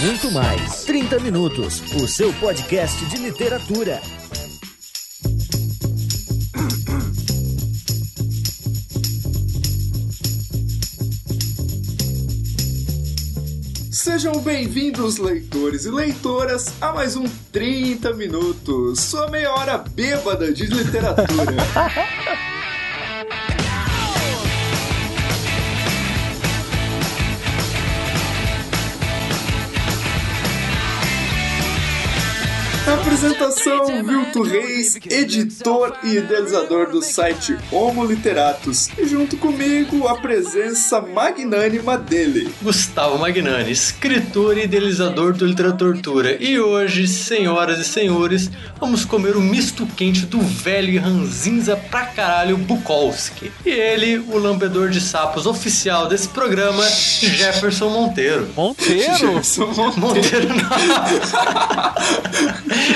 muito mais. 30 Minutos, o seu podcast de literatura. Sejam bem-vindos, leitores e leitoras, a mais um 30 Minutos, sua meia hora bêbada de literatura. Apresentação Vilto Reis, editor e idealizador do site Homo Literatus. E junto comigo a presença magnânima dele. Gustavo Magnani, escritor e idealizador do Literatura. E hoje, senhoras e senhores, vamos comer o misto quente do velho e ranzinza pra caralho Bukowski. E ele, o lambedor de sapos oficial desse programa, Jefferson Monteiro. Monteiro? Jefferson Monteiro. Monteiro não.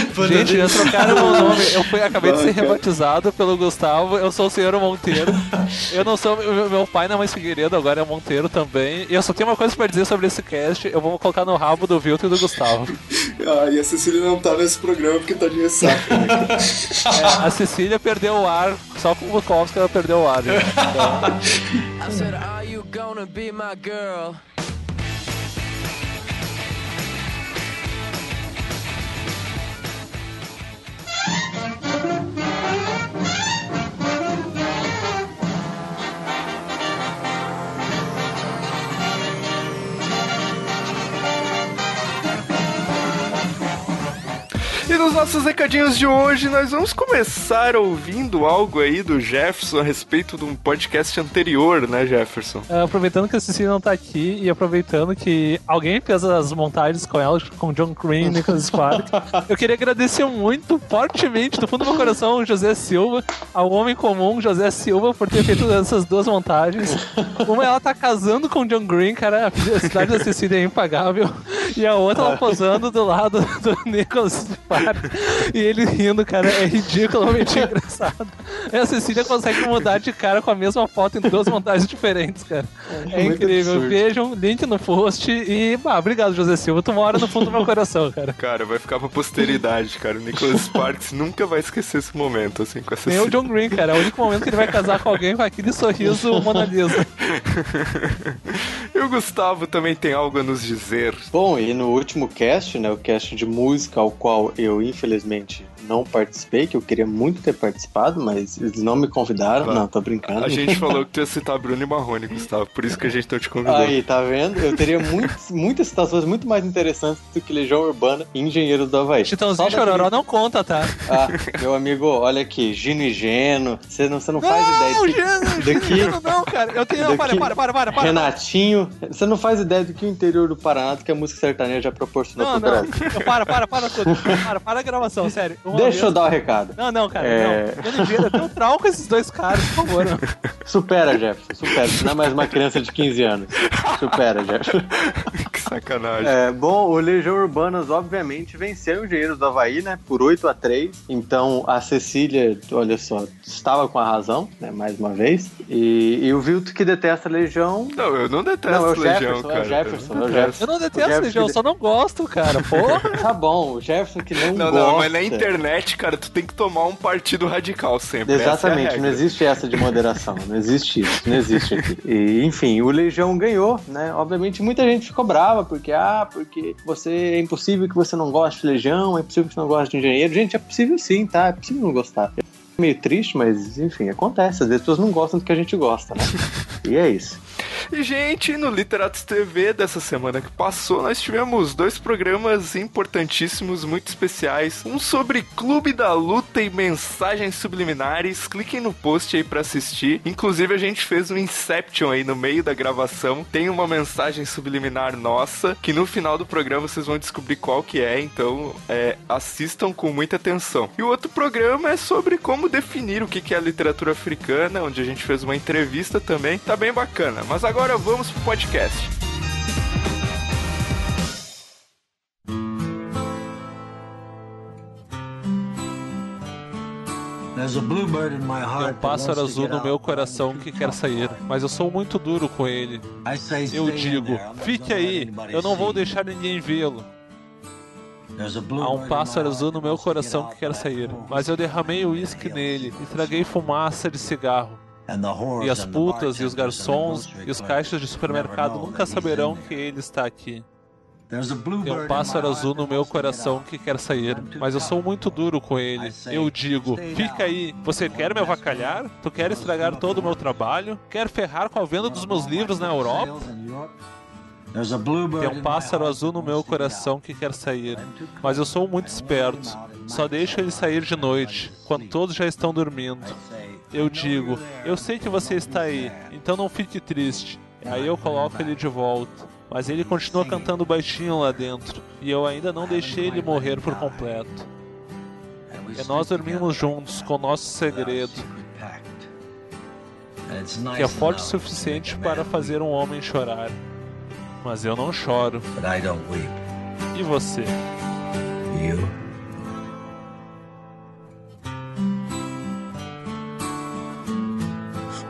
Gente, já trocaram meu nome. Eu fui, acabei de ser rebatizado pelo Gustavo. Eu sou o senhor Monteiro. Eu não sou. Meu, meu pai não é mais Figueiredo, agora é Monteiro também. E eu só tenho uma coisa pra dizer sobre esse cast. Eu vou colocar no rabo do Vilto e do Gustavo. Ah, e a Cecília não tá nesse programa porque tá de ressaca. né? É, a Cecília perdeu o ar, só com o Bukowski ela perdeu o ar. gente. Então, I said, Are you gonna be my girl? Thank you. E nos nossos recadinhos de hoje, nós vamos começar ouvindo algo aí do Jefferson a respeito de um podcast anterior, né, Jefferson? é, aproveitando que a Cecília não tá aqui e aproveitando que alguém fez as montagens com ela, com John Green e Nicholas Sparks, eu queria agradecer muito, fortemente, do fundo do meu coração, José Silva, ao homem comum, José Silva, por ter feito essas duas montagens. Uma ela tá casando com John Green, cara, a felicidade da Cecília é impagável, e a outra ela posando do lado do Nicholas Sparks, e ele rindo, cara, é ridiculamente engraçado. E a Cecília consegue mudar de cara com a mesma foto em duas montagens diferentes, cara. É, muito incrível. absurdo. Vejam, link no post e, bah, obrigado, José Silva. Tu mora no fundo do meu coração, cara. Cara, vai ficar pra posteridade, cara. O Nicholas Sparks nunca vai esquecer esse momento, assim, com essa Nem o John Green, cara. É o único momento que ele vai casar com alguém com aquele sorriso Mona Lisa. E o Gustavo também tem algo a nos dizer. Bom, e no último cast, né, o cast de música, ao qual eu infelizmente não participei, que eu queria muito ter participado, mas eles não me convidaram. Vai. Não, tô brincando. A gente falou que tu ia citar Bruno e Marrone, Gustavo, por isso que a gente não te convidou. Aí, tá vendo? Eu teria muitas, muitas situações muito mais interessantes do que Legião Urbana e Engenheiro do Havaí. Chitãozinho Só Chororó não conta, tá? Ah, meu amigo, olha aqui, Gino e Geno, você não, você não faz ideia Não, do que, Geno, daqui- Geno, não, cara. Eu tenho. Não, para, para, para, para, para. Renatinho, você não faz ideia do que o interior do Paraná, do que a música sertaneja já proporcionou Não, pro não. Brasil. Para, para, para tudo. Para, para a gravação, sério. Deixa eu dar o recado. Não, não, cara, É. não. Eu tenho um trauma com esses dois caras, por favor. Não. Supera, Jefferson, supera. Você não é mais uma criança de 15 anos. Supera, Jefferson. que sacanagem. É, bom, o Legião Urbanas, obviamente, venceu o Engenheiros do Havaí, né? Por 8 a 3 Então, a Cecília, olha só, estava com a razão, né? Mais uma vez. E, e o Vilto, que detesta a Legião... Não, eu não detesto Não, é o Legião, Jefferson, é cara. o Jefferson, Eu não é o detesto. Eu não detesto Jefferson Legião, eu que- só não gosto, cara. Porra. Tá bom, o Jefferson que não, Não, gosta... não, mas na internet, cara, tu tem que tomar um partido radical sempre. é Exatamente, regra. não existe essa de moderação, não existe isso, não existe aqui. E, enfim, o Legião ganhou, né? Obviamente muita gente ficou brava, porque, ah, porque você é impossível que você não goste de Legião, é impossível que você não goste de engenheiro. Gente, é possível sim, tá? É possível não gostar. Meio triste, mas enfim, acontece. Às vezes as pessoas não gostam do que a gente gosta, né? E é isso. E, gente, no Literatos TV dessa semana que passou, nós tivemos dois programas importantíssimos, muito especiais. Um sobre Clube da Luta e mensagens subliminares. Cliquem no post aí pra assistir. Inclusive, a gente fez um Inception aí no meio da gravação. Tem uma mensagem subliminar nossa, que no final do programa vocês vão descobrir qual que é. Então, é, assistam com muita atenção. E o outro programa é sobre como definir o que é a literatura africana, onde a gente fez uma entrevista também. Tá bem bacana. Mas agora vamos pro podcast. Tem um pássaro azul no meu coração que quer sair, mas eu sou muito duro com ele. Eu digo, fique aí, eu não vou deixar ninguém vê-lo. Há um pássaro azul no meu coração que quer sair, mas eu derramei uísque nele e traguei fumaça de cigarro. E as putas e os garçons e os caixas de supermercado nunca saberão que ele está aqui. Tem um pássaro azul no meu coração que quer sair, mas eu sou muito duro com ele. Eu digo: fica aí, você quer me avacalhar? Tu quer estragar todo o meu trabalho? Quer ferrar com a venda dos meus livros na Europa? Tem um pássaro azul no meu coração que quer sair, mas eu sou muito esperto. Só deixo ele sair de noite, quando todos já estão dormindo. Eu digo: eu sei que você está aí, então não fique triste. Aí eu coloco ele de volta. Mas ele continua cantando baixinho lá dentro, e eu ainda não deixei ele morrer por completo. E nós dormimos juntos com nosso segredo, que é forte o suficiente para fazer um homem chorar. Mas eu não choro. E você?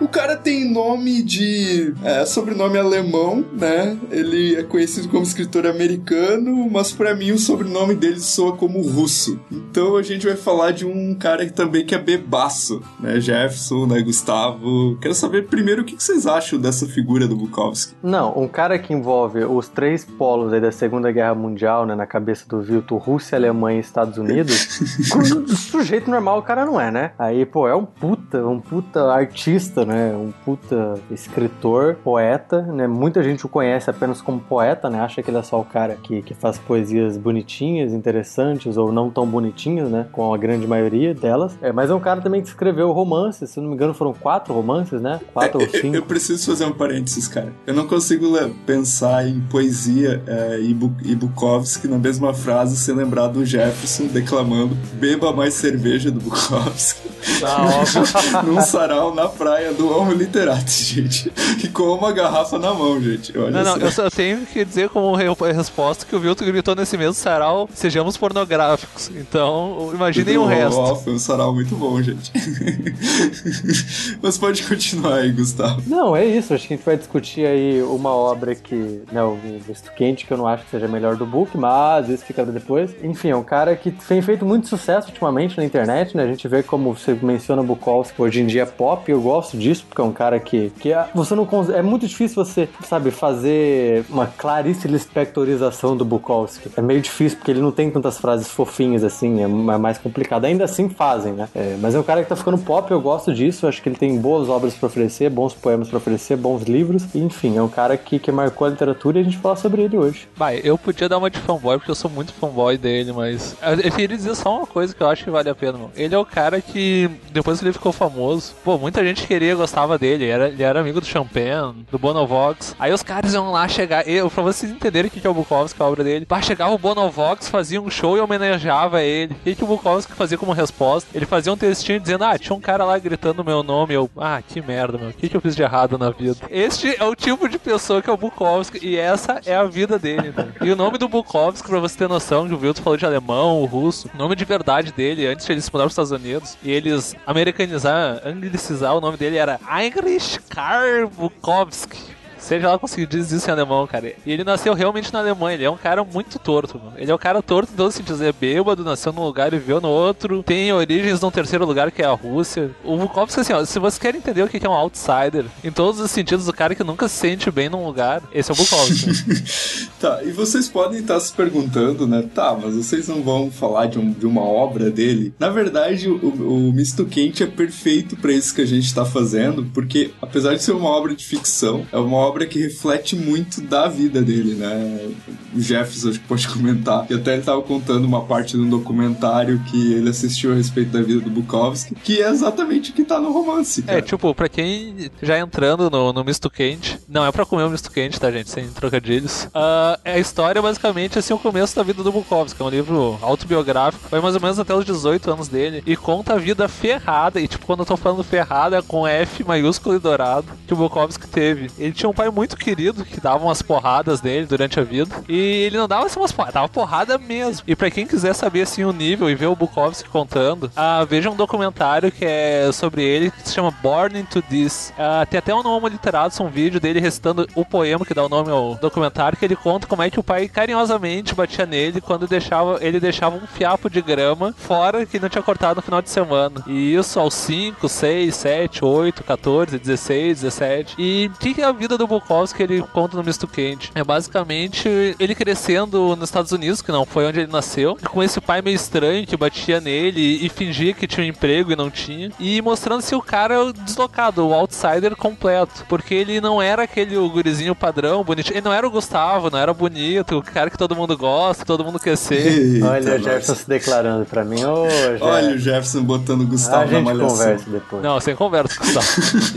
O cara tem nome de. É, sobrenome alemão, né? Ele é conhecido como escritor americano, mas para mim o sobrenome dele soa como russo. Então a gente vai falar de um cara que também que é bebaço, né? Jefferson, né? Gustavo. Quero saber primeiro o que vocês acham dessa figura do Bukowski. Não, um cara que envolve os três polos aí da Segunda Guerra Mundial, né? Na cabeça do Vilto, Rússia, Alemanha e Estados Unidos. sujeito normal o cara não é, né? Aí, pô, é um puta, um puta artista, né? Um puta escritor, poeta, né? Muita gente o conhece apenas como poeta, né? Acha que ele é só o cara que, que faz poesias bonitinhas, interessantes ou não tão bonitinhas, né? Com a grande maioria delas. É, mas é um cara também que escreveu romances, se não me engano foram quatro romances, né? Quatro É, ou eu- cinco. Eu preciso fazer um parênteses, cara. Eu não consigo le- pensar em poesia é, e, Bu- e Bukowski na mesma frase sem lembrar do Jefferson declamando Beba mais cerveja do Bukowski num sarau na praia do Homo Literato, gente. E com uma garrafa na mão, gente. Olha Não, não, eu só tenho que dizer como re- resposta que o Vilto gritou nesse mesmo sarau, sejamos pornográficos. Então, imaginem o resto. ó, foi um sarau muito bom, gente. Mas pode continuar aí, Gustavo. Não, é isso. Acho que a gente vai discutir aí uma obra que, né, o Misto Quente, que eu não acho que seja melhor do book, mas isso fica depois. Enfim, é um cara que tem feito muito sucesso ultimamente na internet, né? A gente vê como você menciona Bukowski, hoje em dia é pop, eu gosto disso, porque é um cara que, que é- você não é muito difícil você, sabe, fazer uma clarice lispectorização do Bukowski. É meio difícil, porque ele não tem tantas frases fofinhas assim, é ma- mais complicado. Ainda assim fazem, né? É, mas é um cara que tá ficando pop, eu gosto disso, acho que ele tem boas obras pra oferecer, bons poemas pra oferecer, bons livros, enfim, é um cara que, que marcou a literatura e a gente fala sobre ele hoje. Vai, eu podia dar uma de fanboy, porque eu sou muito fanboy dele, mas. Eu queria dizer só uma coisa que eu acho que vale a pena, mano. Ele é o cara que, depois que ele ficou famoso, pô, muita gente queria, gostava dele. Ele era, ele era amigo do Champagne, do Bonovox. Aí os caras iam lá chegar. Eu, pra vocês entenderem o que é o Bukowski, a obra dele. Pra chegava o Bonovox, fazia um show e homenageava ele. O que, o Bukowski fazia como resposta? Ele fazia um textinho dizendo: Ah, tinha um cara lá gritando meu nome. Eu, ah, que merda, meu. O que, que eu fiz de errado na vida? Este é o tipo de pessoa que é o Bukowski e essa é a vida dele, né? E o nome do Bukowski, pra você ter noção, o Vilto falou de alemão, o russo, o nome de verdade dele, antes de ele se mudar para os Estados Unidos, e eles americanizar, anglicizar o nome dele era Heinrich Karl Bukowski. Seja lá conseguir dizer isso em alemão, cara. E ele nasceu realmente na Alemanha. Ele é um cara muito torto, mano. Ele é um cara torto em todos os sentidos. Ele é bêbado, nasceu num lugar e viveu no outro. Tem origens num terceiro lugar, que é a Rússia. O Bukowski, assim, ó, se você quer entender o que é um outsider, em todos os sentidos, o cara que nunca se sente bem num lugar, esse é o Bukowski. Tá, e vocês podem estar se perguntando, né? Tá, mas vocês não vão falar de, um- de uma obra dele. Na verdade, o, o Misto Quente é perfeito pra isso que a gente tá fazendo, porque apesar de ser uma obra de ficção, é uma obra que reflete muito da vida dele, né? O Jefferson acho que pode comentar, que até ele tava contando uma parte de um documentário que ele assistiu a respeito da vida do Bukowski, que é exatamente o que tá no romance. É, Cara. tipo, pra quem já entrando no, no misto quente, não é pra comer o misto quente, tá, gente? Sem trocadilhos. Ah, é a história, basicamente, assim, o começo da vida do Bukowski. É um livro autobiográfico, vai mais ou menos até os 18 anos dele, e conta a vida ferrada, e tipo, quando eu tô falando ferrada, é com F maiúsculo e dourado, que o Bukowski teve. Ele tinha um pai muito querido que dava umas porradas nele durante a vida. E ele não dava assim umas porradas, dava porrada mesmo. E pra quem quiser saber assim o nível e ver o Bukowski contando, ah, veja um documentário que é sobre ele que se chama Born into This. Ah, tem até um nome literado, um vídeo dele recitando o poema que dá o nome ao documentário, que ele conta como é que o pai carinhosamente batia nele quando deixava, ele deixava um fiapo de grama fora que não tinha cortado no final de semana. E isso aos 5, 6, 7, 8, 14, 16, 17. E o que, que é a vida do Bukowski que ele conta no Misto Quente? É basicamente ele crescendo nos Estados Unidos, que não foi onde ele nasceu, com esse pai meio estranho que batia nele e fingia que tinha um emprego e não tinha, e mostrando-se o cara deslocado, o outsider completo, porque ele não era aquele gurizinho padrão, bonitinho, ele não era o Gustavo, não era bonito, o cara que todo mundo gosta, todo mundo quer ser. Olha o Eita, Jefferson se declarando pra mim. Ô, Jeff. Olha o Jefferson botando o Gustavo a na gente malhação. conversa depois. Não, sem conversa, Gustavo.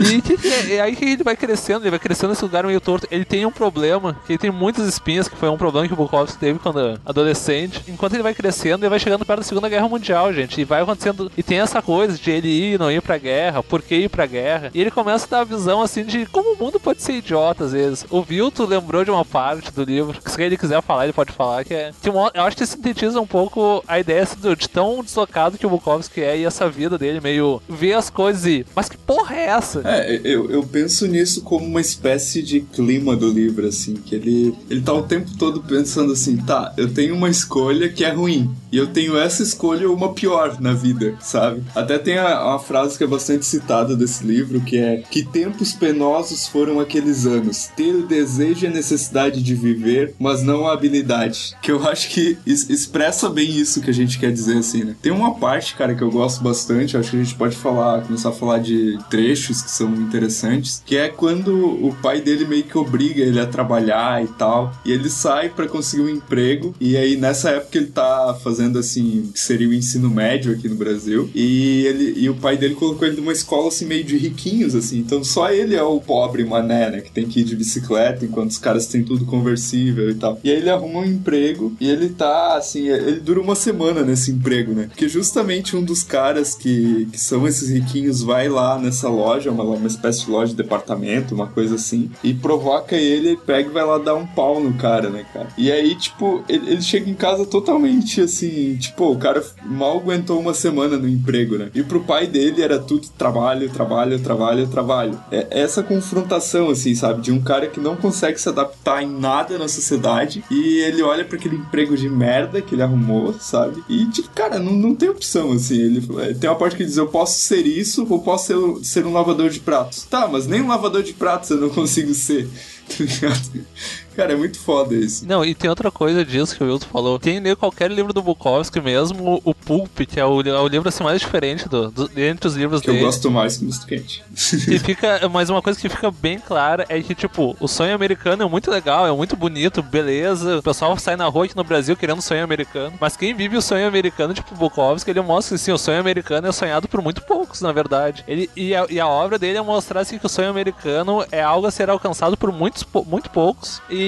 e, que que é? E aí que ele vai crescendo, ele vai crescendo nesse lugar meio torto. Ele tem um problema, que ele tem muitas espinhas, que foi um problema que o Bukowski teve quando adolescente. Enquanto ele vai crescendo, ele vai chegando perto da Segunda Guerra Mundial, gente. E vai acontecendo. E tem essa coisa de ele ir, não ir pra guerra, por que ir pra guerra. E ele começa a dar a visão assim de como o mundo pode ser idiota às vezes. O Vilto lembrou de uma parte do livro, que se ele quiser falar, ele pode falar, que é. Que mo- eu acho que sintetiza um pouco a ideia assim, de tão deslocado que o Bukowski é e essa vida dele, meio ver as coisas e. Mas que porra é essa? É, eu, eu penso nisso como uma espécie de clima do livro, assim, que ele, ele tá o tempo todo pensando assim, tá, eu tenho uma escolha que é ruim, e eu tenho essa escolha uma pior na vida, sabe? Até tem a, uma frase que é bastante citada desse livro, que é que tempos penosos foram aqueles anos, ter o desejo e a necessidade de viver, mas não a habilidade. Que eu acho que es- expressa bem isso que a gente quer dizer, assim, né? Tem uma parte, cara, que eu gosto bastante, acho que a gente pode falar, começar a falar de trechos que são interessantes, que é quando o pai dele meio que obriga ele a trabalhar e tal, e ele sai pra conseguir um emprego, e aí nessa época ele tá fazendo assim, que seria o ensino médio aqui no Brasil, e ele e o pai dele colocou ele numa escola assim meio de riquinhos assim, então só ele é o pobre mané, né, que tem que ir de bicicleta, enquanto os caras têm tudo conversível e tal. E aí ele arruma um emprego e ele tá assim, ele dura uma semana nesse emprego, né? Porque justamente um dos caras que, que são esses riquinhos vai lá nessa loja, uma, uma espécie de loja de departamento, uma coisa assim, e provoca ele, ele pega e vai lá dar um pau no cara, né, cara? E aí, tipo, ele, ele chega em casa totalmente assim, tipo, o cara mal aguentou uma semana no emprego, né? E pro pai dele era tudo trabalho, trabalho, trabalho, trabalho. É essa confrontação, assim, sabe? De um cara que não consegue se adaptar em nada na sociedade e ele olha para aquele emprego de merda que ele arrumou, sabe? E, tipo, cara, não, não tem opção, assim. Ele tem uma parte que diz: eu posso ser isso ou posso ser, ser um lavador de pratos. Tá, mas nem um lavador de pratos eu não consigo ser. Tá ligado? Cara, é muito foda isso. Não, e tem outra coisa disso que o Wilton falou. Quem lê qualquer livro do Bukowski mesmo, o Pulp, que é o, é o livro assim, mais diferente do, do- entre os livros Que eu dele. gosto mais que o Misto Quente. E fica, mas uma coisa que fica bem clara é que, tipo, o sonho americano é muito legal, é muito bonito, beleza. O pessoal sai na rua aqui no Brasil querendo sonho americano. Mas quem vive o sonho americano, tipo, Bukowski, ele mostra que, sim, o sonho americano é sonhado por muito poucos, na verdade. Ele, e, a, e a obra dele é mostrar, assim, que o sonho americano é algo a ser alcançado por muitos, muito poucos. E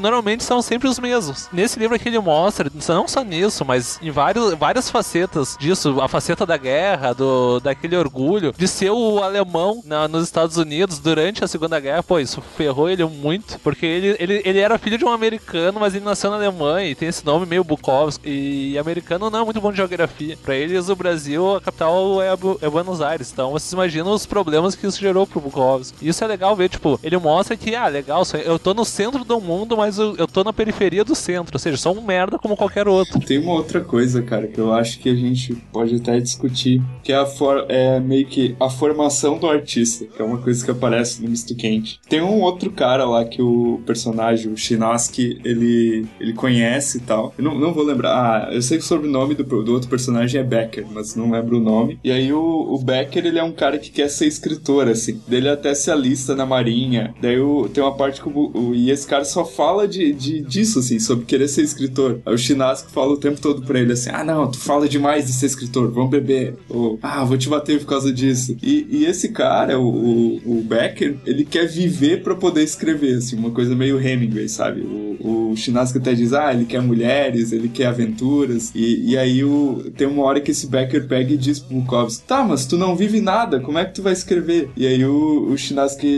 normalmente são sempre os mesmos. Nesse livro aqui ele mostra, não só nisso, mas em vários, várias facetas disso. A faceta da guerra, do, daquele orgulho, de ser o alemão na- nos Estados Unidos durante a Segunda Guerra. Pô, isso ferrou ele muito. Porque ele, ele, ele era filho de um americano, mas ele nasceu na Alemanha e tem esse nome meio Bukowski. E americano não é muito bom de geografia. Pra eles, o Brasil, a capital é, é Buenos Aires. Então vocês imaginam os problemas que isso gerou pro Bukowski. Isso é legal ver, tipo, ele mostra que, ah, legal, eu tô no centro do mundo, mas eu, eu tô na periferia do centro. Ou seja, sou um merda como qualquer outro. Tem uma outra coisa, cara, que eu acho que a gente pode até discutir, que é, a for é meio que a formação do artista, que é uma coisa que aparece no Misto Quente. Tem um outro cara lá que o personagem, o Shinaski, ele, ele conhece e tal. Eu não, não vou lembrar. Ah, eu sei que o sobrenome do, do outro personagem é Becker, mas não lembro o nome. E aí o, o Becker, ele é um cara que quer ser escritor, assim. Dele até se alista na marinha. Daí o, tem uma parte que o, o- esse cara só fala de, de, disso, assim, sobre querer ser escritor. Aí o Shinaski fala o tempo todo pra ele assim: ah, não, tu fala demais de ser escritor, vamos beber. Ou, ah, vou te bater por causa disso. E, e esse cara, o, o, o Becker, ele quer viver pra poder escrever, assim, uma coisa meio Hemingway, sabe? O, o até diz: ah, ele quer mulheres, ele quer aventuras. E, e aí o, tem uma hora que esse Becker pega e diz pro Bukowski: tá, mas tu não vive nada, como é que tu vai escrever? E aí o, o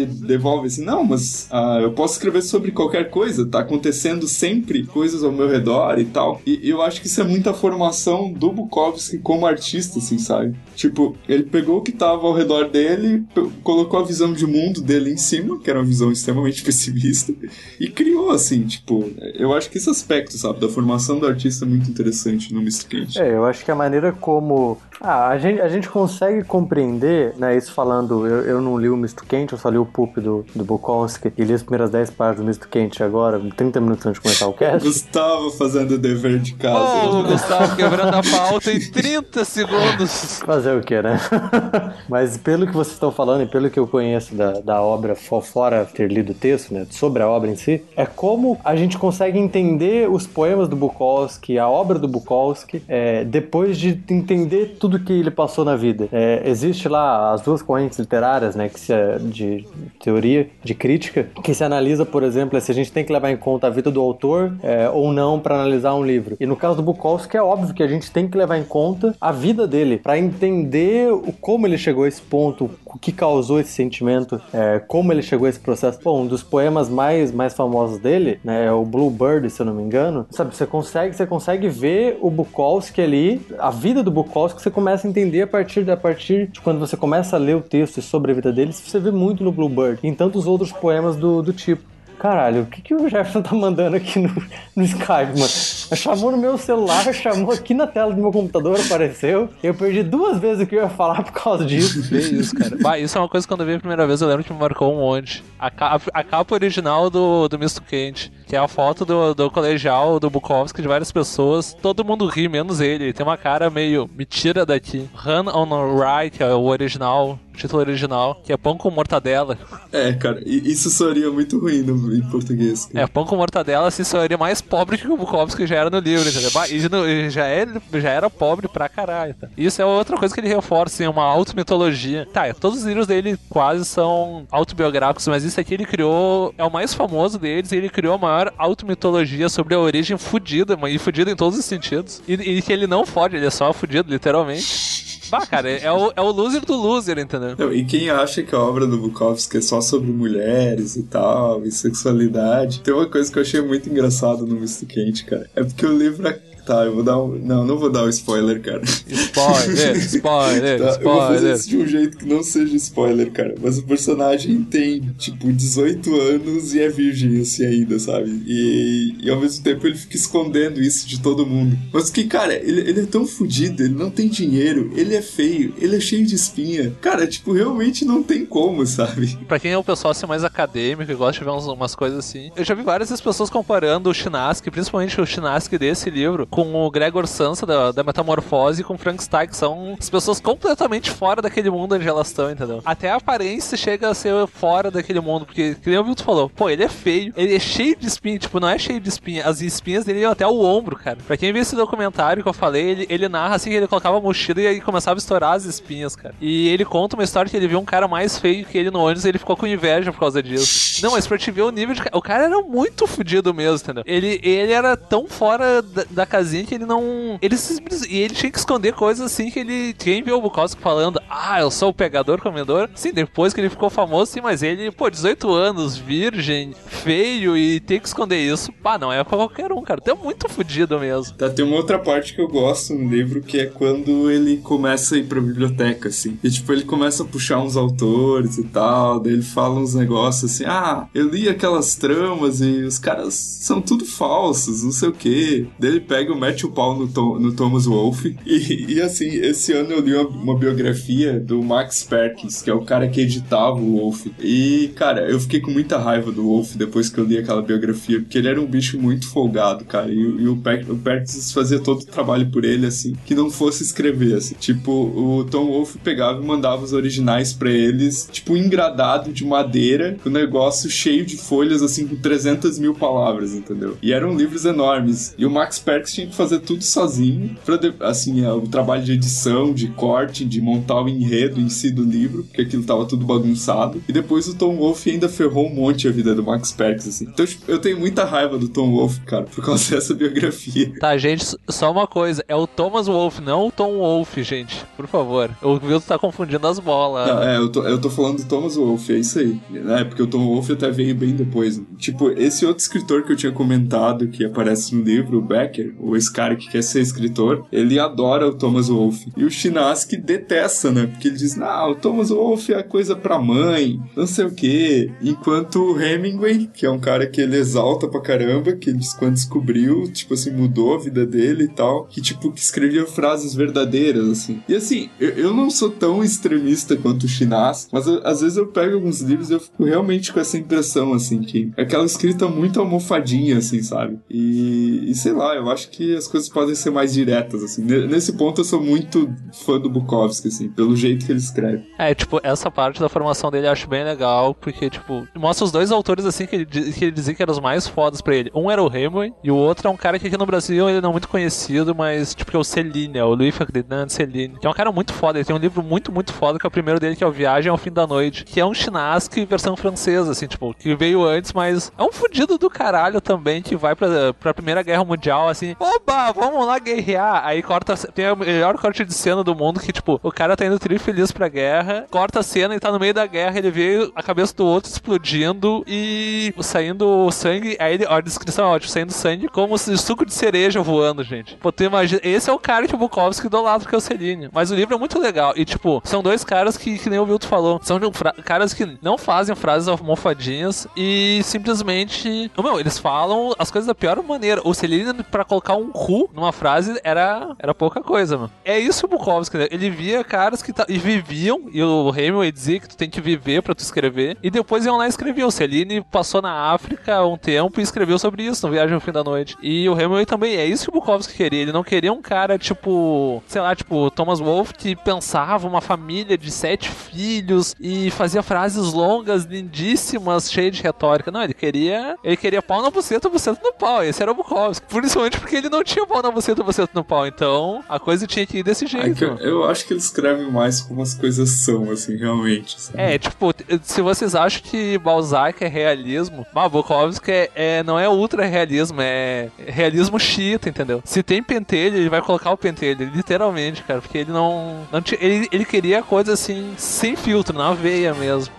devolve assim, não, mas ah, eu posso escrever sobre qualquer coisa, tá acontecendo sempre coisas ao meu redor e tal. E eu acho que isso é muita formação do Bukowski como artista, assim, sabe? Tipo, ele pegou o que tava ao redor dele, colocou a visão de mundo dele em cima, que era uma visão extremamente pessimista, e criou, assim, tipo, eu acho que esse aspecto, sabe, da formação do artista é muito interessante no Quente. É, eu acho que a maneira como. Ah, a gente, a gente consegue compreender, né? Isso falando, eu, eu não li o Misto Quente, eu só li o Poop do, do Bukowski e li as primeiras 10 páginas do Misto Quente agora, 30 minutos antes de começar o cast. Gustavo fazendo o dever de casa. Ô, Gustavo quebrando a pauta em 30 segundos. Fazer o que, né? Mas pelo que vocês estão falando e pelo que eu conheço da, da obra, fo- fora ter lido o texto, né? Sobre a obra em si, é como a gente consegue entender os poemas do Bukowski, a obra do Bukowski, é, depois de entender tudo que ele passou na vida. É, existe lá as duas correntes literárias, né? Que se, de teoria, de crítica, que se analisa, por exemplo, se a gente tem que levar em conta a vida do autor é, ou não para analisar um livro. E no caso do Bukowski, é óbvio que a gente tem que levar em conta a vida dele para entender o, como ele chegou a esse ponto, o que causou esse sentimento, é, como ele chegou a esse processo. Bom, um dos poemas mais, mais famosos dele, né, é o Bluebird, se eu não me engano. Sabe, você consegue, você consegue ver o Bukowski ali, a vida do Bukowski, você começa a entender a partir, a partir de quando você começa a ler o texto sobre a vida dele, você vê muito no Bluebird, e em tantos outros poemas do, do tipo. Caralho, o que, que o Jefferson tá mandando aqui no, no Skype, mano? Chamou no meu celular, chamou aqui na tela do meu computador, apareceu. Eu perdi duas vezes o que eu ia falar por causa disso. Que isso, cara. Bah, isso é uma coisa que quando eu vi a primeira vez eu lembro que me marcou um monte. A, ca- a capa original do, do Misto Quente, que é a foto do, do colegial do Bukowski de várias pessoas. Todo mundo ri, menos ele. Tem uma cara meio. Me tira daqui. Run on the Right, é o original. Título original, que é pão com mortadela. É, cara, isso soaria muito ruim no, em português. cara. É, pão com mortadela, assim, seria mais pobre que o Bukowski já era no livro, entendeu? E já, é, já era pobre pra caralho, tá? Isso é outra coisa que ele reforça, assim, uma auto-mitologia. Tá, todos os livros dele quase são autobiográficos, mas isso aqui ele criou, é o mais famoso deles, e ele criou a maior auto-mitologia sobre a origem fudida, e fudida em todos os sentidos. E, e que ele não fode, ele é só fudido, literalmente. Bah, cara, é o, é o loser do loser, entendeu? Não, e quem acha que a obra do Bukowski é só sobre mulheres e tal, e sexualidade, tem uma coisa que eu achei muito engraçado no Misto Quente, cara. É porque o livro. Tá, eu vou dar um. Não, não vou dar um spoiler, cara. Spoiler, spoiler, Tá, eu vou fazer spoiler. isso de um jeito que não seja spoiler, cara. Mas o personagem tem, tipo, 18 anos e é virgem, assim, ainda, sabe? E, e ao mesmo tempo ele fica escondendo isso de todo mundo. Mas que, cara, ele, ele é tão fodido, ele não tem dinheiro, ele é feio, ele é cheio de espinha. Cara, tipo, realmente não tem como, sabe? Pra quem é o pessoal assim, mais acadêmico e gosta de ver uns- umas coisas assim, eu já vi várias pessoas comparando o Chinaski, principalmente o Chinaski desse livro, com o Gregor Samsa da, da Metamorfose e com o Frankenstein, que são as pessoas completamente fora daquele mundo onde elas estão, entendeu? Até a aparência chega a ser fora daquele mundo, porque, que nem o Vilto falou, pô, ele é feio, ele é cheio de espinha, tipo, não é cheio de espinha, as espinhas dele iam até o ombro, cara. Pra quem viu esse documentário que eu falei, ele, ele narra assim que ele colocava a mochila e aí começava a estourar as espinhas, cara. E ele conta uma história que ele viu um cara mais feio que ele no ônibus e ele ficou com inveja por causa disso. Não, mas pra te ver o nível de. O cara era muito fudido mesmo, entendeu? Ele, ele era tão fora da, da casinha que ele não. Ele se, e ele tinha que esconder coisas assim que ele. Quem viu o Bukowski falando, ah, eu sou o pegador comedor. Sim, depois que ele ficou famoso, sim, mas ele, pô, 18 anos, virgem, feio e tem que esconder isso. Pá, não é pra qualquer um, cara. É muito fudido mesmo. Tá, tem uma outra parte que eu gosto no livro, que é quando ele começa a ir pra biblioteca, assim. E, tipo, ele começa a puxar uns autores e tal, daí ele fala uns negócios assim, ah, eu li aquelas tramas e os caras são tudo falsos, não sei o quê. Daí ele pega e mete o pau no, Tom- no Thomas Wolfe. E, e, assim, esse ano eu li uma, uma biografia do Max Perkins, que é o cara que editava o Wolfe. E, cara, eu fiquei com muita raiva do Wolfe depois que eu li aquela biografia, porque ele era um bicho muito folgado, cara. E, e o, Per- o Perkins fazia todo o trabalho por ele, assim, que não fosse escrever, assim. Tipo, o Tom Wolfe pegava e mandava os originais pra eles, tipo, engradado de madeira, com um negócio cheio de folhas, assim, com 300 mil palavras, entendeu? E eram livros enormes. E o Max Perkins tinha que fazer tudo sozinho. Pra assim, é, o trabalho de edição, de corte, de montar o enredo em si do livro, porque aquilo tava tudo bagunçado. E depois o Tom Wolfe ainda ferrou um monte a vida do Max Perkins, assim. Então, tipo, eu tenho muita raiva do Tom Wolfe, cara, por causa dessa biografia. Tá, gente, só uma coisa. É o Thomas Wolfe, não o Tom Wolfe, gente. Por favor. O Vilto tá confundindo as bolas. Não, é, eu tô, eu tô falando do Thomas Wolfe, é isso aí. É, porque o Tom Wolfe até veio bem depois. Tipo, esse outro escritor que eu tinha comentado, que aparece no livro, o Becker, ou esse cara que quer ser escritor, ele adora o Thomas Wolfe. E o Chinaski detesta, né? Porque ele diz, não, o Thomas Wolfe é coisa pra mãe, não sei o quê. Enquanto o Hemingway, que é um cara que ele exalta pra caramba, que ele diz quando descobriu, tipo assim, mudou a vida dele e tal, que tipo, que escrevia frases verdadeiras, assim. E assim, eu, eu não sou tão extremista quanto o Chinas, mas eu- às vezes eu pego alguns livros e eu fico realmente com essa impressão, assim, que é aquela escrita muito almofadinha, assim, sabe? E, e sei lá, eu acho que as coisas podem ser mais diretas, assim. Ne- Nesse ponto eu sou muito fã do Bukowski, assim, pelo jeito que ele escreve. É, tipo, essa parte da formação dele eu acho bem legal, porque, tipo, mostra os dois autores, assim, que ele, que ele dizia que eram os mais fodas pra ele. Um era o Hemingway, e o outro é um cara que aqui no Brasil ele não é muito conhecido, mas, tipo, que é o Celine, é o Louis Ferdinand Celine, que é um cara muito foda, ele tem um livro muito, muito foda, que é o primeiro dele, que é o Viagem ao Fim da Noite, que é um chinasque versão francesa, assim, tipo, que veio antes, mas é um fudido do caralho também, que vai pra, pra Primeira Guerra Mundial, assim, oba, vamos lá guerrear, aí corta, tem o melhor corte de cena do mundo, que, tipo, o cara tá indo tri feliz pra guerra, corta a cena e tá no meio da guerra, ele vê a cabeça do outro explodindo e saindo sangue, aí ele, ó, a descrição é ótima, saindo sangue como suco de cereja voando, gente. Pô, tu imagina, esse é o cara que o Bukowski idolatra, que é o Celine. Mas o livro é muito legal, e, tipo, são dois caras que, que nem o Vilto falou, são de- caras que não fazem frases almofadinhas e simplesmente, meu, eles falam as coisas da pior maneira. O Celine, pra colocar um cu numa frase, era, era pouca coisa, mano. É isso o Bukowski, né? Ele via caras que e viviam, e o Hemingway dizia que tu tem que viver pra tu escrever, e depois iam lá e escreviam. Celine passou na África um tempo e escreveu sobre isso no Viagem ao Fim da Noite. E o Hemingway também, é isso que o Bukowski queria. Ele não queria um cara tipo, sei lá, tipo Thomas Wolfe que pensava uma família de sete filhos e fazia frases longas, lindíssimas, cheias de retórica. Não, ele queria, ele queria pau na buceta, buceta no pau. Esse era o Bukowski. Principalmente porque ele não tinha pau na buceta, buceta no pau. Então, a coisa tinha que ir desse É jeito. que eu, eu acho que ele escreve mais como as coisas são, assim, realmente. Sabe? É, tipo, se vocês acham que Balzac é realismo, bah, Bukowski é, é- não é ultra realismo, é realismo chita, entendeu? Se tem pentelho, ele vai colocar o pentelho, literalmente, cara, porque ele não. não ele, ele queria coisa assim, sem filtro, na veia mesmo.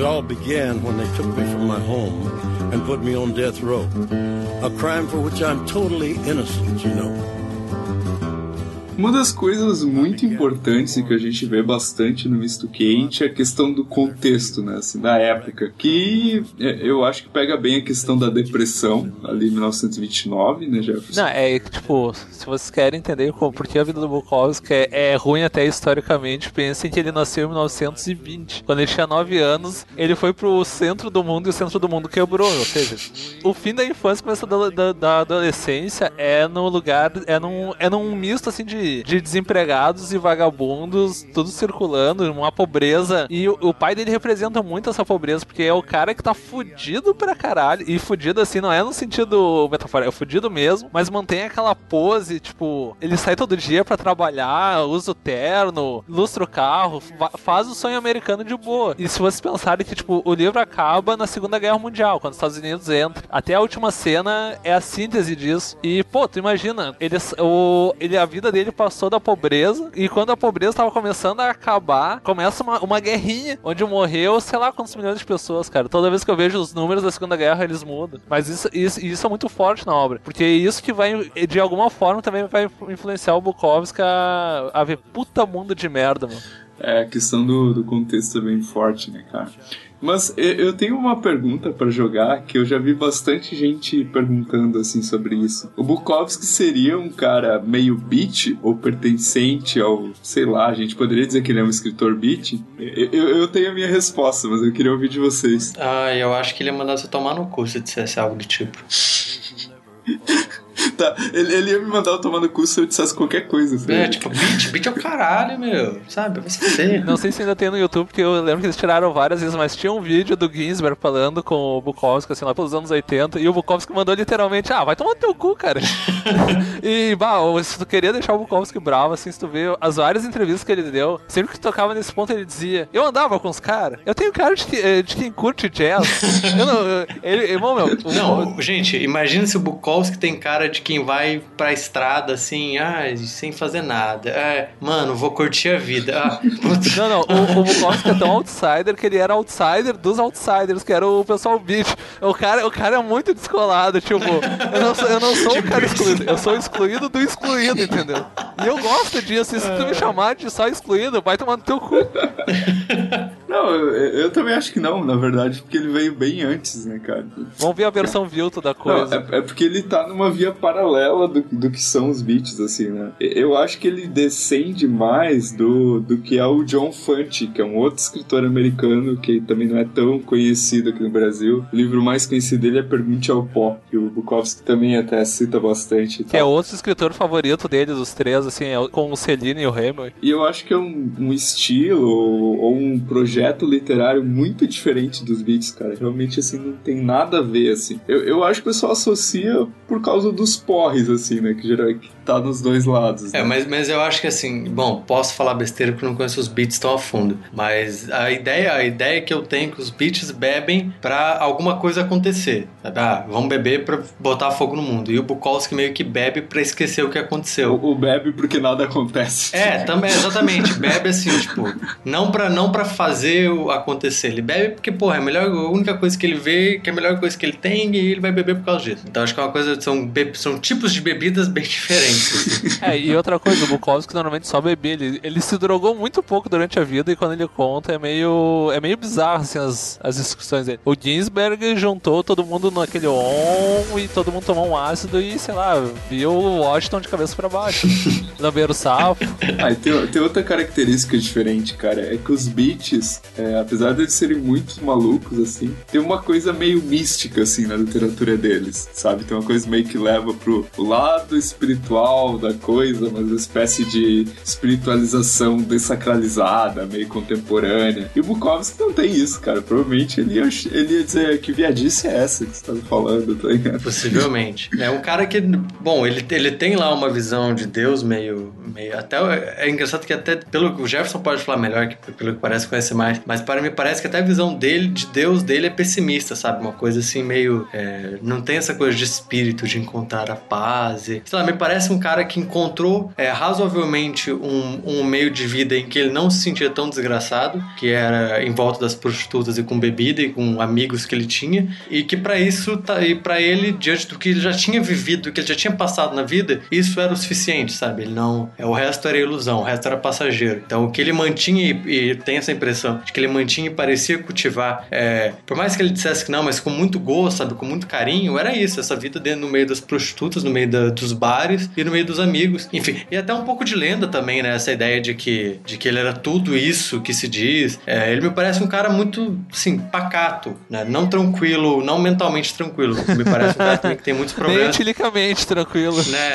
It all began when they took me from my home and put me on death row. A crime for which I'm totally innocent, you know. Uma das coisas muito importantes e que a gente vê bastante no Misto Quente é a questão do contexto, né, assim, da época, que é, eu acho que pega bem a questão da depressão, ali em 1929, né, Jefferson? Não, é que, tipo, se vocês querem entender como, por que a vida do Bukowski é, é ruim até historicamente, pensem que ele nasceu em 1920. Quando ele tinha 9 anos, ele foi pro centro do mundo e o centro do mundo quebrou. Ou seja, o fim da infância começa da, da, da adolescência é no lugar, é num, é num misto assim de, de desempregados e vagabundos, tudo circulando, uma pobreza. E o, o pai dele representa muito essa pobreza, porque é o cara que tá fudido pra caralho. E fudido assim, não é no sentido metafórico, é fudido mesmo, mas mantém aquela pose, tipo, ele sai todo dia pra trabalhar, usa o terno, lustra o carro, fa- faz o sonho americano de boa. E se vocês pensarem que, tipo, o livro acaba na Segunda Guerra Mundial, quando os Estados Unidos entram. Até a última cena é a síntese disso. E, pô, tu imagina, ele, o, ele, a vida dele passou da pobreza, e quando a pobreza tava começando a acabar, começa uma, uma guerrinha, onde morreu, sei lá quantos milhões de pessoas, cara. Toda vez que eu vejo os números da Segunda Guerra, eles mudam. Mas isso, isso, isso é muito forte na obra, porque é isso que vai, de alguma forma, também vai influenciar o Bukowski a, a ver puta mundo de merda, mano. É, a questão do, do contexto é bem forte, né, cara? Mas eu tenho uma pergunta pra jogar que eu já vi bastante gente perguntando assim sobre isso. O Bukowski seria um cara meio beat ou pertencente ao, sei lá, a gente poderia dizer que ele é um escritor beat? Eu, eu- tenho a minha resposta, mas eu queria ouvir de vocês. Ah, eu acho que ele ia mandar você tomar no cu se dissesse algo do tipo. Tá, ele, ele ia me mandar eu tomar no cu se eu dissesse qualquer coisa. pra É, ele. tipo, beat, beat é o caralho, meu. Sabe? Vai se fuder. Não sei se ainda tem no YouTube, porque eu lembro que eles tiraram várias vezes, mas tinha um vídeo do Ginsberg falando com o Bukowski, assim, lá pelos anos 80, e o Bukowski mandou literalmente, ah, vai tomar no teu cu, cara. e, bah, se tu queria deixar o Bukowski bravo, assim, se tu vê as várias entrevistas que ele deu, sempre que tocava nesse ponto ele dizia, eu andava com os caras, eu tenho cara de, que- eh, de quem curte jazz. eu não, eu- ele, irmão, meu, o- Não, gente, imagina se o Bukowski tem cara de quem vai pra estrada assim, ah, sem fazer nada. É, mano, vou curtir a vida. Ah. Não, não, o, o Bukowski é tão outsider que ele era outsider dos outsiders, que era o pessoal beat. O cara, o cara é muito descolado, tipo, eu não sou, eu não sou o cara excluído, eu sou excluído do excluído, entendeu? E eu gosto disso, e se tu me chamar de só excluído, vai tomar no teu cu. Não, eu, eu também acho que não, na verdade, porque ele veio bem antes, né, cara? Vamos ver a versão Vilto da Não, coisa. é, é porque ele tá numa via paralela do, do que são os beats, assim, né? Eu acho que ele descende mais do, do que é o John Fante, que é um outro escritor americano que também não é tão conhecido aqui no Brasil. O livro mais conhecido dele é Pergunte ao Pó, que o Bukowski também até cita bastante. Que é outro escritor favorito dele, dos três, assim, é com o Celine e o Hemingway. E eu acho que é um, um estilo ou, ou um projeto literário muito diferente dos beats, cara. Realmente, assim, não tem nada a ver, assim. Eu, eu acho que o pessoal associa por causa dos porres, assim, né? Que geralmente tá nos dois lados. É, né? mas, mas eu acho que assim, bom, posso falar besteira porque não conheço os beats tão a fundo, mas a ideia, a ideia que eu tenho é que os beats bebem pra alguma coisa acontecer. sabe? Ah, vamos beber pra botar fogo no mundo. E o Bukowski meio que bebe pra esquecer o que aconteceu. O, o bebe porque nada acontece. É, também, exatamente. Bebe assim, tipo, não pra, não pra fazer o acontecer. Ele bebe porque, porra, é a, melhor, a única coisa que ele vê, que é a melhor coisa que ele tem, e ele vai beber por causa disso. Então acho que é uma coisa, são, são tipos de bebidas bem diferentes. É, e outra coisa, o Bukowski normalmente só bebia, ele, ele se drogou muito pouco durante a vida e quando ele conta é meio, é meio bizarro, assim, as, as discussões dele. O Ginsberg juntou todo mundo naquele on e todo mundo tomou um ácido e, sei lá, viu o Washington de cabeça pra baixo. Lambeiro sapo. Ah, tem, tem outra característica diferente, cara. É que os beats, é, apesar de eles serem muito malucos, assim, tem uma coisa meio mística, assim, na literatura deles, sabe? Tem uma coisa meio que leva pro lado espiritual da coisa, mas uma espécie de espiritualização desacralizada, meio contemporânea. E o Bukowski não tem isso, cara. Provavelmente ele ia, ele ia dizer que viadice é essa que você tá falando, tá ligado? Possivelmente. É um cara que, bom, ele, ele tem lá uma visão de Deus meio. meio até É engraçado que até. Pelo que o Jefferson pode falar melhor, que, pelo que parece conhecer mais. Mas para mim parece que até a visão dele, de Deus dele, é pessimista, sabe? Uma coisa assim meio. é, não tem essa coisa de espírito, de encontrar a paz. E, sei lá, me parece um cara que encontrou é, razoavelmente um, um meio de vida em que ele não se sentia tão desgraçado, que era em volta das prostitutas e com bebida e com amigos que ele tinha, e que para isso, tá, e para ele, diante do que ele já tinha vivido, do que ele já tinha passado na vida, isso era o suficiente, sabe? Ele não. É, o resto era ilusão, o resto era passageiro. Então o que ele mantinha, e, e tem essa impressão de que ele mantinha e parecia cultivar, é, por mais que ele dissesse que não, mas com muito gosto, sabe? Com muito carinho, era isso, essa vida dentro no meio das prostitutas, no meio da- dos bares e no meio dos amigos. Enfim, e até um pouco de lenda também, né? Essa ideia de que, de que ele era tudo isso que se diz. É, ele me parece um cara muito, assim, pacato, né? Não tranquilo, não mentalmente tranquilo. Me parece um cara também que tem muitos Nem problemas. etilicamente tranquilo. Né?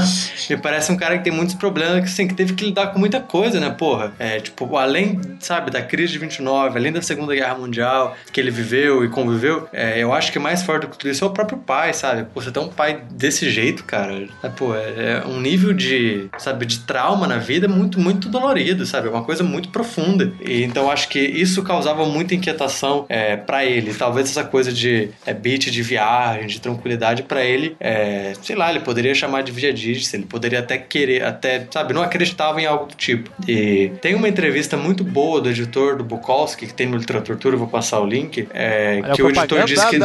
Me parece um cara que tem muitos problemas, que, assim, que teve que lidar com muita coisa, né, porra? É, tipo, além, sabe, da crise de 29, além da Segunda Guerra Mundial que ele viveu e conviveu, é, eu acho que mais forte do que tudo isso é o próprio pai, sabe? Pô, você tem um pai desse jeito, cara, é, pô, é, é um nível de, sabe, de trauma na vida muito, muito dolorido, sabe? É uma coisa muito profunda. E, então, acho que isso causava muita inquietação é, para ele. Talvez essa coisa de é, beat de viagem, de tranquilidade para ele, é, sei lá, ele poderia chamar de viadídice, ele poderia até querer, até, sabe, não acreditava em algo do tipo. E tem uma entrevista muito boa do editor do Bukowski, que tem no Literatura, vou passar o link, é, Olha que o editor disse que...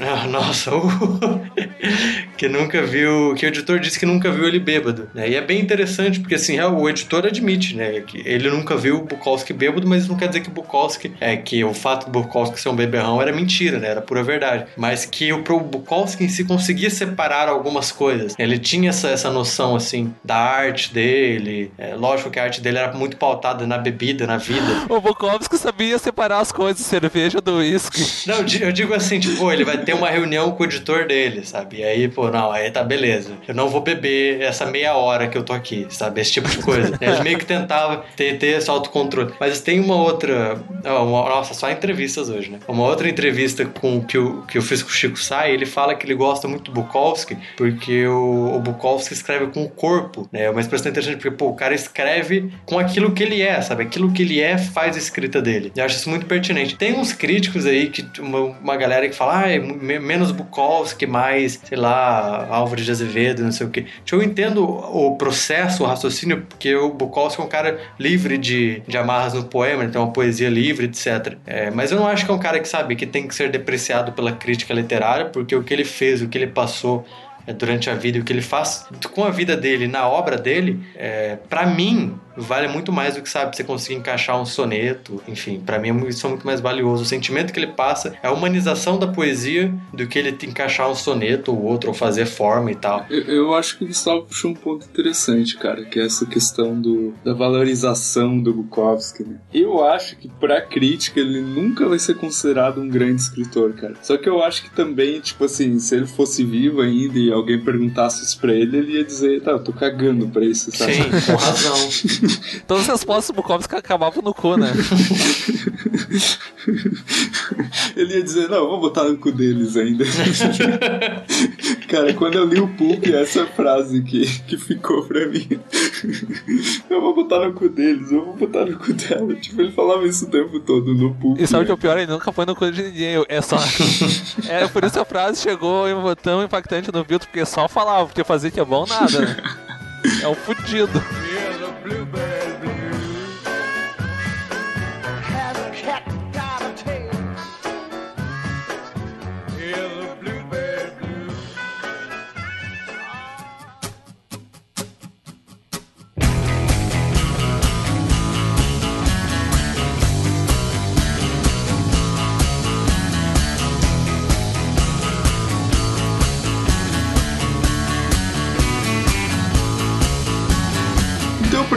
Ah, Nossa, uh, que nunca viu, que o editor disse que nunca viu ele bêbado, né? E é bem interessante, porque assim, é, o editor admite, né, que ele nunca viu o Bukowski bêbado, mas isso não quer dizer que Bukowski, é, que o fato do Bukowski ser um beberrão era mentira, né, era pura verdade, mas que o, Bukowski em si conseguia separar algumas coisas, ele tinha essa, essa noção, assim, da arte dele, é, lógico que a arte dele era muito pautada na bebida, na vida, O Bukowski sabia separar as coisas, cerveja do uísque. Não, eu di- eu digo assim, tipo, ele vai ter uma reunião com o editor dele, sabe? E aí, pô, não, aí tá beleza. Eu não vou beber essa meia hora que eu tô aqui, sabe? Esse tipo de coisa. Ele meio que tentava ter, ter esse autocontrole. Mas tem uma outra. uma- nossa, só entrevistas hoje, né? Uma outra entrevista com que eu, que eu fiz com o Chico Sai, ele fala que ele gosta muito do Bukowski, porque o, o Bukowski escreve com o corpo, né? É uma expressão interessante, porque pô, o cara escreve com aquilo que ele é, sabe? Aquilo que ele é faz a escrita dele. Eu acho isso muito pertinente. Tem uns críticos aí, que uma, uma galera que fala, ah, é me- menos Bukowski, mais, sei lá, Álvares de Azevedo, não sei o quê. Eu entendo o processo, o raciocínio, porque o Bukowski é um cara livre de, de amarras no poema, ele tem uma poesia livre, etc. É, mas eu não acho que é um cara que, sabe, que tem que ser depreciado pela crítica literária, porque o que ele fez, o que ele passou é, durante a vida o que ele faz com a vida dele, na obra dele, é, para mim, vale muito mais do que, sabe, você conseguir encaixar um soneto. Enfim, para mim é isso é muito mais valioso. O sentimento que ele passa é a humanização da poesia do que ele encaixar um soneto ou outro, ou fazer forma e tal. Eu, eu acho que o Gustavo puxou um ponto interessante, cara, que é essa questão do, da valorização do Bukowski, né? Eu acho que pra crítica ele nunca vai ser considerado um grande escritor, cara. Só que eu acho que também, tipo assim, se ele fosse vivo ainda e alguém perguntasse isso pra ele, ele ia dizer, tá, eu tô cagando pra isso, sabe? Sim, com razão. Todas as respostas do Bukowski acabavam no cu, né? Ele ia dizer, não, vou botar no cu deles ainda. Cara, quando eu li o Pulp, essa frase que, que ficou pra mim. Eu vou botar no cu deles, eu vou botar no cu dela. Tipo, ele falava isso o tempo todo no Pulp. E sabe o que é né? o pior? Ele nunca foi no cu de ninguém. É só. é por isso a frase chegou tão impactante no filtro, porque só falava, porque fazer que é bom nada, né? É o fudido. Então,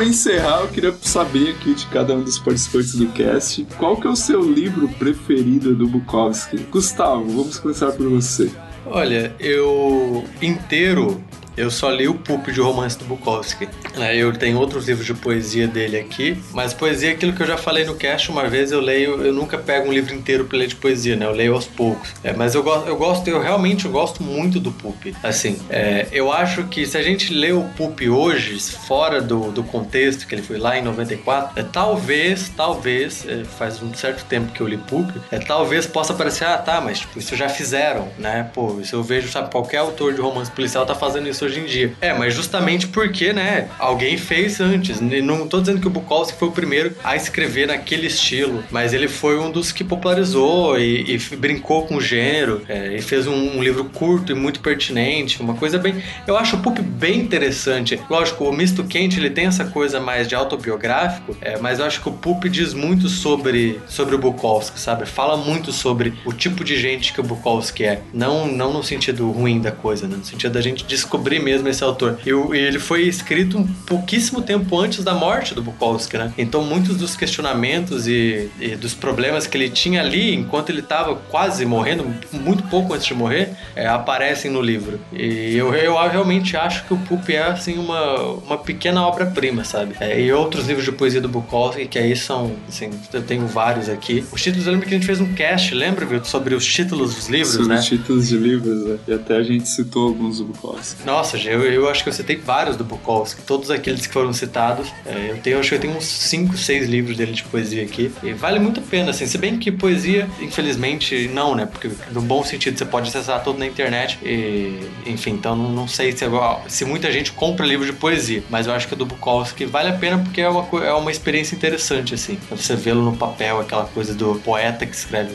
pra encerrar, eu queria saber aqui de cada um dos participantes do cast, qual que é o seu livro preferido do Bukowski? Gustavo, vamos começar por você. Olha, eu inteiro eu só li o Pulp de romance do Bukowski. né? Eu tenho outros livros de poesia dele aqui, mas poesia é aquilo que eu já falei no cast uma vez, eu leio, eu nunca pego um livro inteiro pra ler de poesia, né? Eu leio aos poucos. É, mas eu gosto, eu gosto, eu realmente gosto muito do Pulp. Assim, é, eu acho que se a gente lê o Pulp hoje, fora do, do contexto que ele foi lá em 94, é, talvez, talvez, é, faz um certo tempo que eu li Pulp, é, talvez possa parecer, ah, tá, mas tipo, isso já fizeram, né? Pô, isso eu vejo, sabe, qualquer autor de romance policial tá fazendo isso hoje em dia. É, mas justamente porque, né, alguém fez antes. Não tô dizendo que o Bukowski foi o primeiro a escrever naquele estilo, mas ele foi um dos que popularizou e, e brincou com o gênero, é, e fez um, um livro curto e muito pertinente, uma coisa bem... Eu acho o Pulp bem interessante. Lógico, o Misto Quente, ele tem essa coisa mais de autobiográfico, é, mas eu acho que o Pulp diz muito sobre, sobre o Bukowski, sabe? Fala muito sobre o tipo de gente que o Bukowski é. Não, não no sentido ruim da coisa, né? no sentido da gente descobrir mesmo esse autor. E, ele foi escrito um pouquíssimo tempo antes da morte do Bukowski, né? Então muitos dos questionamentos e, e dos problemas que ele tinha ali, enquanto ele estava quase morrendo, muito pouco antes de morrer, é, aparecem no livro. E eu, eu realmente acho que o Pulp é assim uma, uma pequena obra-prima, sabe? É, e outros livros de poesia do Bukowski, que aí são, assim, eu tenho vários aqui. Os títulos, eu lembro que a gente fez um cast, lembra, viu? Sobre os títulos dos livros, Sobre né? os títulos de livros, né? E até a gente citou alguns do Bukowski. Nossa, eu, eu acho que eu citei vários do Bukowski, todos aqueles que foram citados. É, eu tenho, acho que eu tenho uns 5, 6 livros dele de poesia aqui. E vale muito a pena, assim. Se bem que poesia, infelizmente, não, né? Porque no bom sentido você pode acessar tudo na internet. E, enfim, então não, não sei se, se muita gente compra livro de poesia. Mas eu acho que o do Bukowski vale a pena porque é uma, é uma experiência interessante, assim. Você vê-lo no papel, aquela coisa do poeta que escreve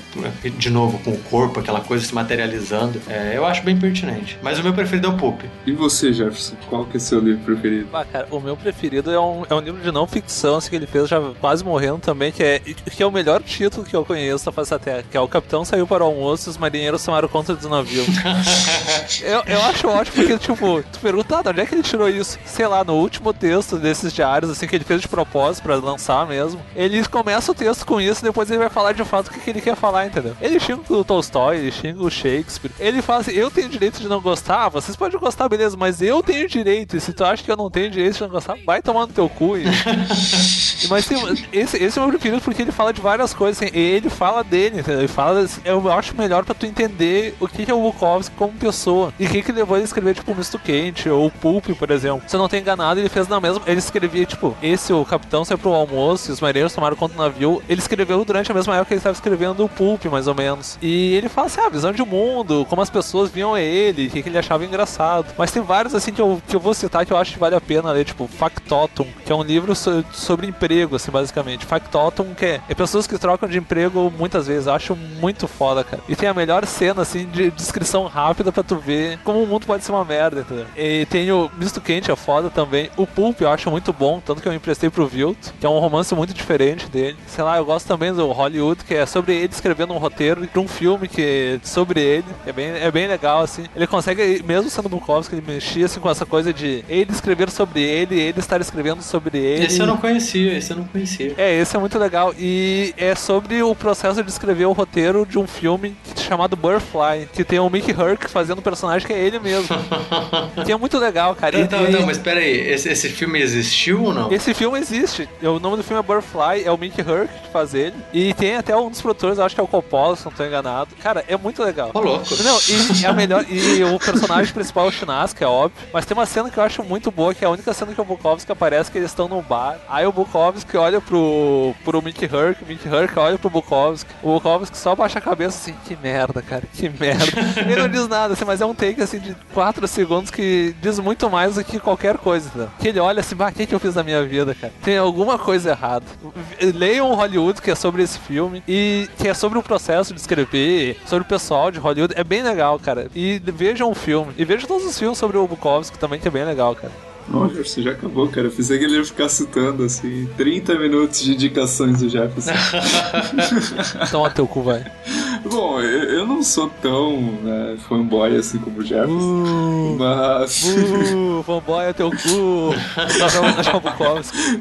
de novo com o corpo, aquela coisa se materializando. É, eu acho bem pertinente. Mas o meu preferido é o Pulp. E você, Jefferson? Qual que é seu livro preferido? Ah, cara, o meu preferido é um, é um livro de não ficção assim, que ele fez já quase morrendo também, que é, que é o melhor título que eu conheço da face da Terra, que é O Capitão Saiu para o Almoço e os Marinheiros Tomaram Conta do Navio. eu, eu acho ótimo porque, tipo, tu pergunta, ah, de onde é que ele tirou isso? Sei lá, no último texto desses diários, assim, que ele fez de propósito pra lançar mesmo, ele começa o texto com isso e depois ele vai falar de fato o que, que ele quer falar, entendeu? Ele xinga o Tolstói, ele xinga o Shakespeare, ele fala assim, eu tenho direito de não gostar, vocês podem gostar, beleza, mas eu tenho direito, e se tu acha que eu não tenho direito de não gostar, vai tomar no teu cu. Mas tem, esse, esse é o meu preferido porque ele fala de várias coisas, assim, ele fala dele, entendeu? Ele fala, eu acho melhor pra tu entender o que, que é o Bukowski como pessoa, e o que, que levou ele a escrever, tipo, o Misto Quente, ou Pulp, por exemplo. Se eu não tenho enganado, ele fez na mesma, ele escrevia, tipo, esse, o capitão saiu pro almoço, e os marinheiros tomaram conta do navio, ele escreveu durante a mesma época que ele estava escrevendo o Pulp, mais ou menos. E ele fala assim, ah, a visão de mundo, como as pessoas viam ele, o que, que ele achava engraçado. Mas tem vários, assim, que eu, que eu vou citar que eu acho que vale a pena ler, tipo, Factotum, que é um livro so, sobre emprego, assim, basicamente. Factotum, que é, é, pessoas que trocam de emprego muitas vezes, eu acho muito foda, cara. E tem a melhor cena, assim, de descrição rápida pra tu ver como o mundo pode ser uma merda, entendeu? E tem o Misto Quente, é foda também. O Pulp eu acho muito bom, tanto que eu emprestei pro Vilt, que é um romance muito diferente dele. Sei lá, eu gosto também do Hollywood, que é sobre ele escrevendo um roteiro de um filme que é sobre ele. É bem, é bem legal, assim. Ele consegue, mesmo sendo Bukowski, ele mexia assim com essa coisa de ele escrever sobre ele, ele estar escrevendo sobre ele. Esse eu não conhecia, esse eu não conhecia. É, esse é muito legal. E é sobre o processo de escrever o roteiro de um filme chamado Butterfly, que tem o Mickey Herc fazendo o personagem que é ele mesmo. que é muito legal, cara. Então, e, então, mas pera aí, esse, esse filme existiu ou não? Esse filme existe. O nome do filme é Butterfly, é o Mickey Herc que faz ele. E tem até um dos produtores, acho que é o Coppola, se não tô enganado. Cara, é muito legal. Ô, louco. Não, e é melhor. E o personagem principal é o Chinaska, é óbvio. Mas tem uma cena que eu acho muito boa, que é a única cena que o Bukowski aparece, que eles estão num bar. Aí o Bukowski olha pro, pro Mickey Herc, o olha pro Bukowski. O Bukowski só baixa a cabeça assim, que merda, cara, que merda. Ele não diz nada, assim, mas é um take assim de 4 segundos que diz muito mais do que qualquer coisa. Né? Que ele olha assim, bah, o que, que eu fiz na minha vida, cara? Tem alguma coisa errada. Leiam Hollywood, que é sobre esse filme, e que é sobre o processo de escrever, sobre o pessoal de Hollywood. É bem legal, cara. E vejam o filme. E vejam todos os filmes sobre o Bukowski também, que é bem legal, cara. Nossa, Jefferson, já acabou, cara. Eu pensei que ele ia ficar citando, assim, 30 minutos de indicações do Jefferson. Toma teu cu, vai. Bom, eu, eu não sou tão né, fanboy assim como o Jefferson, Uh, mas... uh, fanboy é teu cu.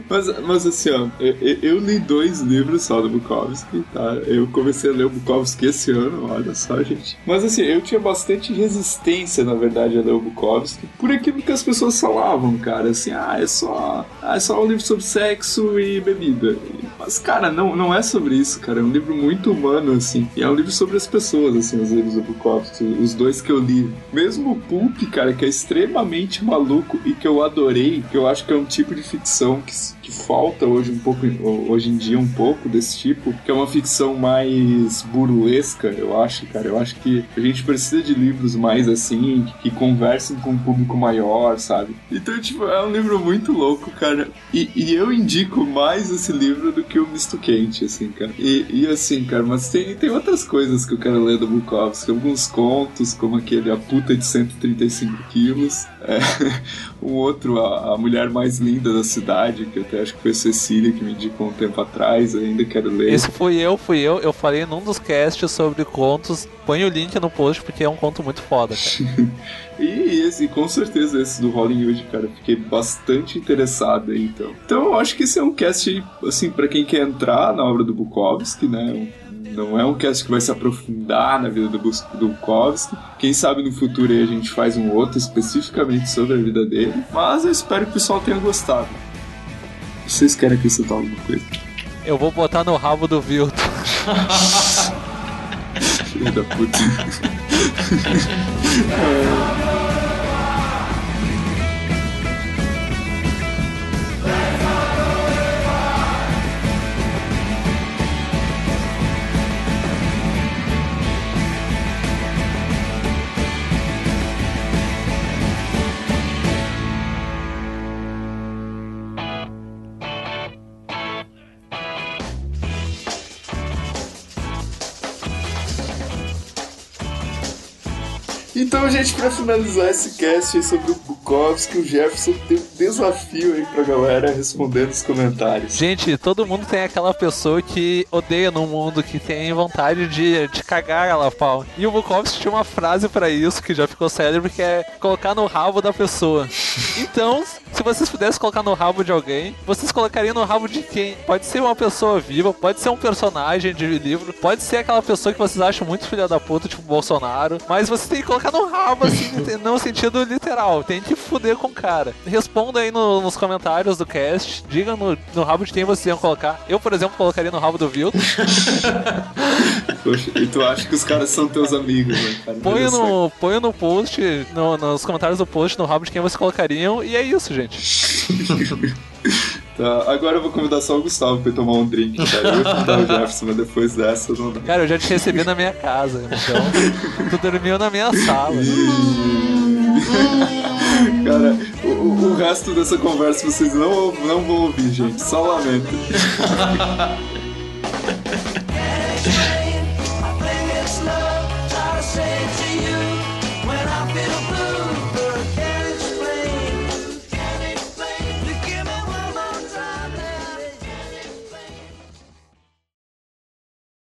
Mas... Mas assim, ó, eu, eu li dois livros só do Bukowski, tá? Eu comecei a ler o Bukowski esse ano, olha só, gente. Mas assim, eu tinha bastante resistência, na verdade, a ler o Bukowski, por aquilo que as pessoas falavam, cara, assim, ah, é só, ah, é só um livro sobre sexo e bebida. Mas, cara, não, não é sobre isso, cara. É um livro muito humano, assim. E é um livro sobre as pessoas, assim, os livros do Bukowski. Os dois que eu li. Mesmo o Pulp, cara, que é extremamente maluco e que eu adorei, que eu acho que é um tipo de ficção que, que falta hoje um pouco, hoje em dia um pouco desse tipo, que é uma ficção mais burlesca, eu acho, cara. Eu acho que a gente precisa de livros mais assim, que conversem com um público maior, sabe? Então, tipo, é um livro muito louco, cara. E, e eu indico mais esse livro do que o Misto Quente, assim, cara. E, e assim, cara, mas tem, tem outras coisas que eu quero ler do Bukowski. Alguns contos, como aquele A Puta de 135 Quilos. É, um outro, a, a Mulher Mais Linda da Cidade, que eu até acho que foi a Cecília que me indicou um tempo atrás, ainda quero ler. Esse fui eu, fui eu. Eu falei num dos casts sobre contos. Põe o link no post porque é um conto muito foda, cara. E esse, com certeza, esse do Hollywood, cara, fiquei bastante interessado aí, então. Então eu acho que esse é um cast, assim, para quem quer entrar na obra do Bukowski, né? Não é um cast que vai se aprofundar na vida do, Bukowski. Quem sabe no futuro aí a gente faz um outro especificamente sobre a vida dele. Mas eu espero que o pessoal tenha gostado. Vocês querem acrescentar alguma coisa? Eu vou botar no rabo do Vilto. Filho da puta. Então, gente, pra finalizar esse cast aí sobre o Bukowski, o Jefferson tem um desafio aí pra galera responder nos comentários. Gente, todo mundo tem aquela pessoa que odeia no mundo, que tem vontade de, de cagar ela pau. E o Bukowski tinha uma frase pra isso que já ficou célebre, que é colocar no rabo da pessoa. Então, se vocês pudessem colocar no rabo de alguém, vocês colocariam no rabo de quem? Pode ser uma pessoa viva, pode ser um personagem de livro, pode ser aquela pessoa que vocês acham muito filha da puta, tipo Bolsonaro, mas você tem que colocar no rabo, assim, no sentido literal. Tem que fuder com o cara. Responda aí no- nos comentários do cast, diga no, no rabo de quem vocês iam colocar. Eu, por exemplo, colocaria no rabo do Vilton. Poxa, e tu acha que os caras são teus amigos, né, cara? Põe no, põe no post, no- nos comentários do post, no rabo de quem vocês colocariam, e é isso, gente. Tá, agora eu vou convidar só o Gustavo pra ir tomar um drink, cara. Eu ia convidar o Jefferson, mas depois dessa não dá. Cara, eu já te recebi na minha casa, então tu dormiu na minha sala. Cara, o, o- resto dessa conversa vocês não, não vão ouvir, gente. Só lamento.